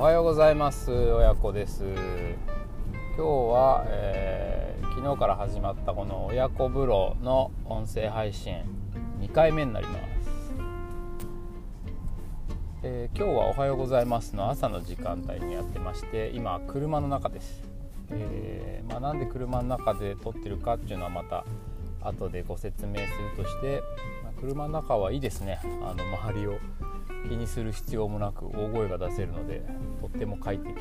おはようございます。親子です。今日は、えー、昨日から始まったこの親子風呂の音声配信2回目になります、えー、今日はおはようございますの朝の時間帯にやってまして今車の中です、えー、まあ、なんで車の中で撮ってるかっていうのはまた後でご説明するとして、まあ、車の中はいいですね。あの周りを気にする必要もなく大声が出せるのでとっても快適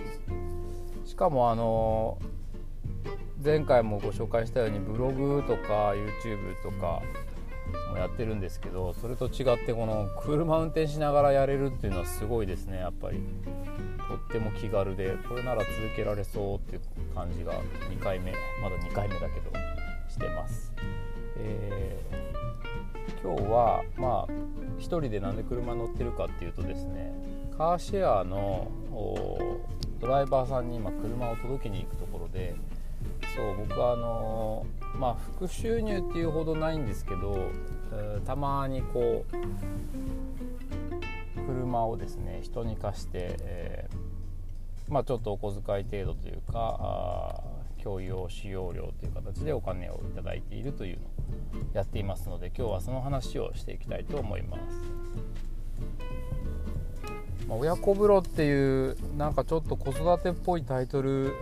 しかもあの前回もご紹介したようにブログとか YouTube とかもやってるんですけどそれと違ってこの車運転しながらやれるっていうのはすごいですねやっぱり。とっても気軽でこれなら続けられそうっていう感じが2回目まだ2回目だけどしてます、えー、今日はまあ1人でなんで車乗ってるかっていうとですねカーシェアのドライバーさんに今車を届けに行くところでそう僕はあのまあ副収入っていうほどないんですけど、たまにこう車をですね人に貸して、えー、まあ、ちょっとお小遣い程度というか共用使用料という形でお金を頂いているというのやっていますので今日はその話をしていきたいと思います。まあ、親子風呂っていうなんかちょっと子育てっぽいタイトル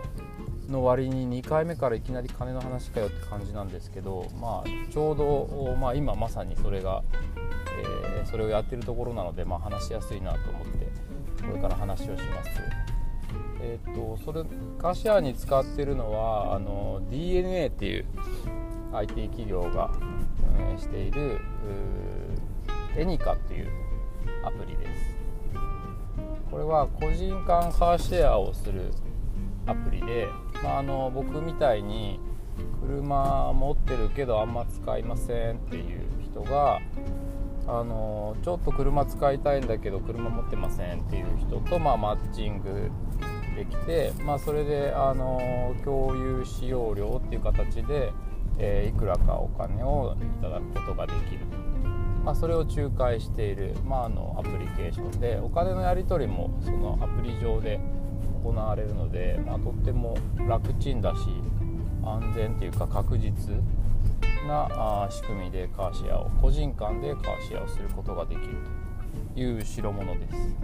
の割に2回目からいきなり金の話かよって感じなんですけど、まあ、ちょうど、まあ、今まさにそれが、えー、それをやってるところなので、まあ、話しやすいなと思ってこれから話をします。えーと、それカシアに使ってるのはあの DNA っていう IT 企業が運営しているエニカっていうアプリです。これは個人間カーシェアをするアプリで、まあ、あの僕みたいに車持ってるけどあんま使いませんっていう人があのちょっと車使いたいんだけど車持ってませんっていう人と、まあ、マッチングできて、まあ、それであの共有使用料っていう形で、えー、いくらかお金をいただくことができる、まあ、それを仲介している、まあ、あのアプリケーションでお金のやり取りもそのアプリ上で行われるので、まあ、とっても楽ちんだし安全っていうか確実な仕組みでカーシェアを個人間でカーシェアをすることができるという代物です。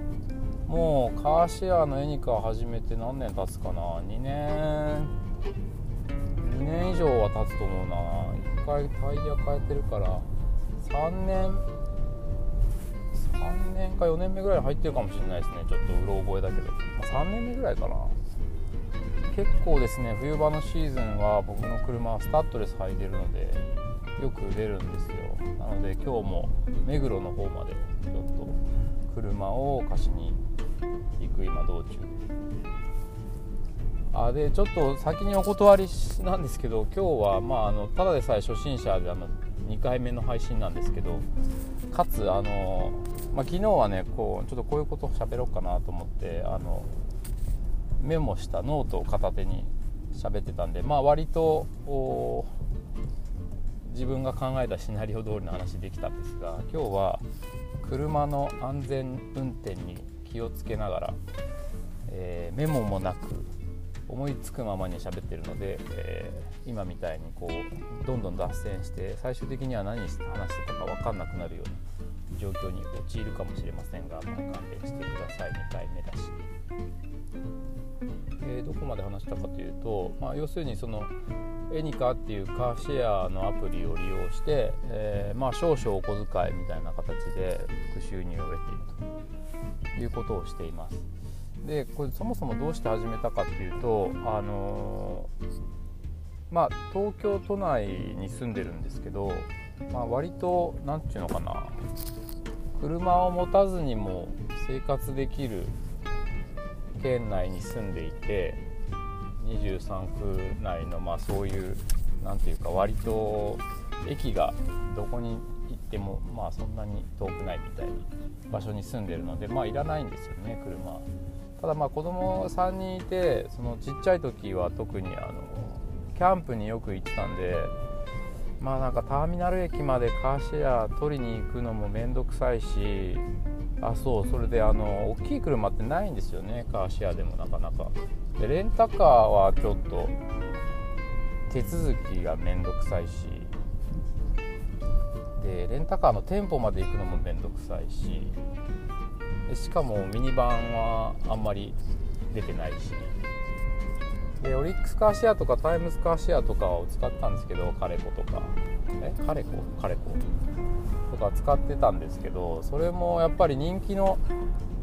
もうカーシェアのエニカを始めて何年経つかな？2年。年以上は経つと思うな。1回タイヤ変えてるから3年3年か4年目ぐらい入ってるかもしれないですね。ちょっとうろ覚えだけど、まあ、3年目ぐらいかな。結構ですね冬場のシーズンは僕の車はスタッドレス履いてるのでよく出るんですよ。なので今日も目黒の方までちょっと車を貸しに行く今道中。ですあでちょっと先にお断りなんですけど今日は、まあ、あのただでさえ初心者であの2回目の配信なんですけどかつあの、まあ、昨日はねこうちょっとこういうことを喋ろうかなと思ってあのメモしたノートを片手に喋ってたんで、まあ、割と自分が考えたシナリオ通りの話できたんですが今日は車の安全運転に気をつけながら、えー、メモもなく思いつくままに喋ってるので、えー、今みたいにこうどんどん脱線して最終的には何話してたか分かんなくなるような状況に陥るかもしれませんが、まあ、勘弁してください2回目だし。えー、どこまで話したかというと、まあ、要するにそのエニカっていうカーシェアのアプリを利用して、えー、まあ、少々お小遣いみたいな形で副収入を得ているということをしています。でこれそもそもどうして始めたかっていうと、あの、まあ、東京都内に住んでるんですけど、まあ、割と何て言うのかな車を持たずにも生活できる県内に住んでいて23区内のまあそういう何ていうか割と駅がどこに行ってもまあそんなに遠くないみたいな場所に住んでるのでまあいらないんですよね車。ただまあ子供3人いてそのちっちゃい時は特にあのキャンプによく行ってたんでまあなんかターミナル駅までカーシェア取りに行くのも面倒くさいしあそうそれであの大きい車ってないんですよねカーシェアでもなかなか。でレンタカーはちょっと手続きがめんどくさいし。でレンタカーの店舗まで行くのもめんどくさいし。でしかもミニバンはあんまり出てないし。でオリックスカーシェアとかタイムズカーシェアとかを使ったんですけどカレコとか。え？カレコ？カレコ？とか使ってたんですけどそれもやっぱり人気の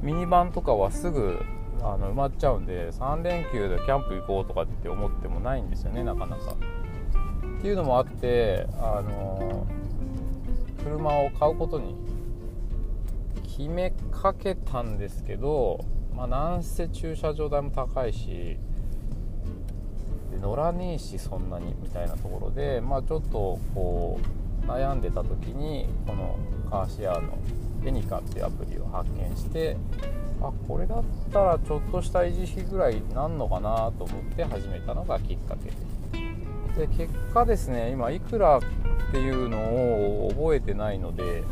ミニバンとかはすぐあの埋まっちゃうんで3連休でキャンプ行こうとかって思ってもないんですよねなかなか。っていうのもあってあの車を買うことに決めかけたんですけど、まあ、なんせ駐車場代も高いしで乗らねえしそんなにみたいなところで、まあ、ちょっとこう悩んでた時にこのカーシェアのエニカっていうアプリを発見してあこれだったらちょっとした維持費ぐらいなんのかなと思って始めたのがきっかけでで結果ですね今いくらっていうのを覚えてないので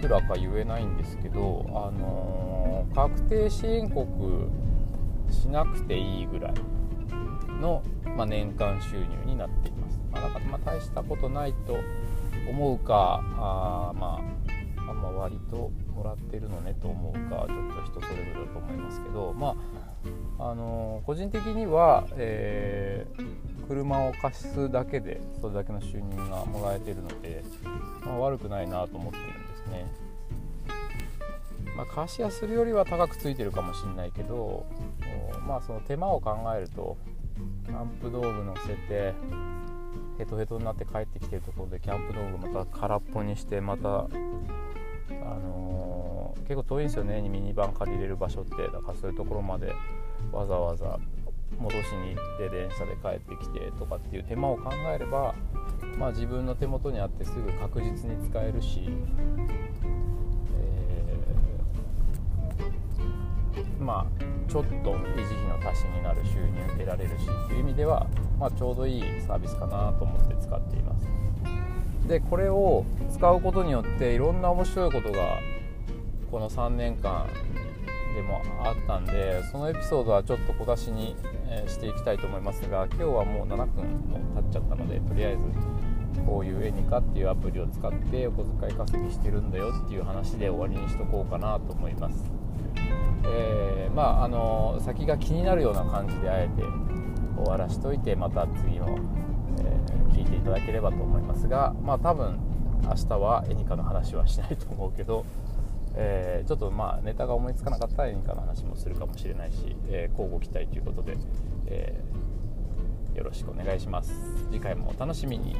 くらか言えないんですけど、あのー、確定申告しなくていいぐらいの、まあ、年間収入になっています。まあ、だかまあ大したことないと思うかあまあ、ま、割ともらってるのねと思うかちょっと人それぞれだと思いますけどまああのー、個人的には、えー、車を貸すだけでそれだけの収入がもらえてるので、まあ、悪くないなと思ってるんですね。まあ、貸し屋するよりは高くついてるかもしれないけどまあその手間を考えるとキャンプ道具乗せてヘトヘトになって帰ってきてるところでキャンプ道具また空っぽにしてまたあのー、結構遠いんですよねにミニバン借りれる場所ってだからそういうところまでわざわざ戻しに行って電車で帰ってきてとかっていう手間を考えれば、まあ、自分の手元にあってすぐ確実に使えるし、えー、まあちょっと維持費の足しになる収入得られるしという意味では、まあ、ちょうどいいサービスかなと思って使っています。でこれを使うことによっていろんな面白いことがこの3年間でもあったんでそのエピソードはちょっと小出しにしていきたいと思いますが今日はもう7分も経っちゃったのでとりあえずこういうエニカっていうアプリを使ってお小遣い稼ぎしてるんだよっていう話で終わりにしとこうかなと思います。えー、まああの先が気になるような感じであえて終わらしといてまた次の、えー、聞いていただければと思いますがまあ多分明日はエニカの話はしないと思うけどえー、ちょっとまあネタが思いつかなかったら演歌の話もするかもしれないし、えー、交互期待ということで、えー、よろしくお願いします次回もお楽しみに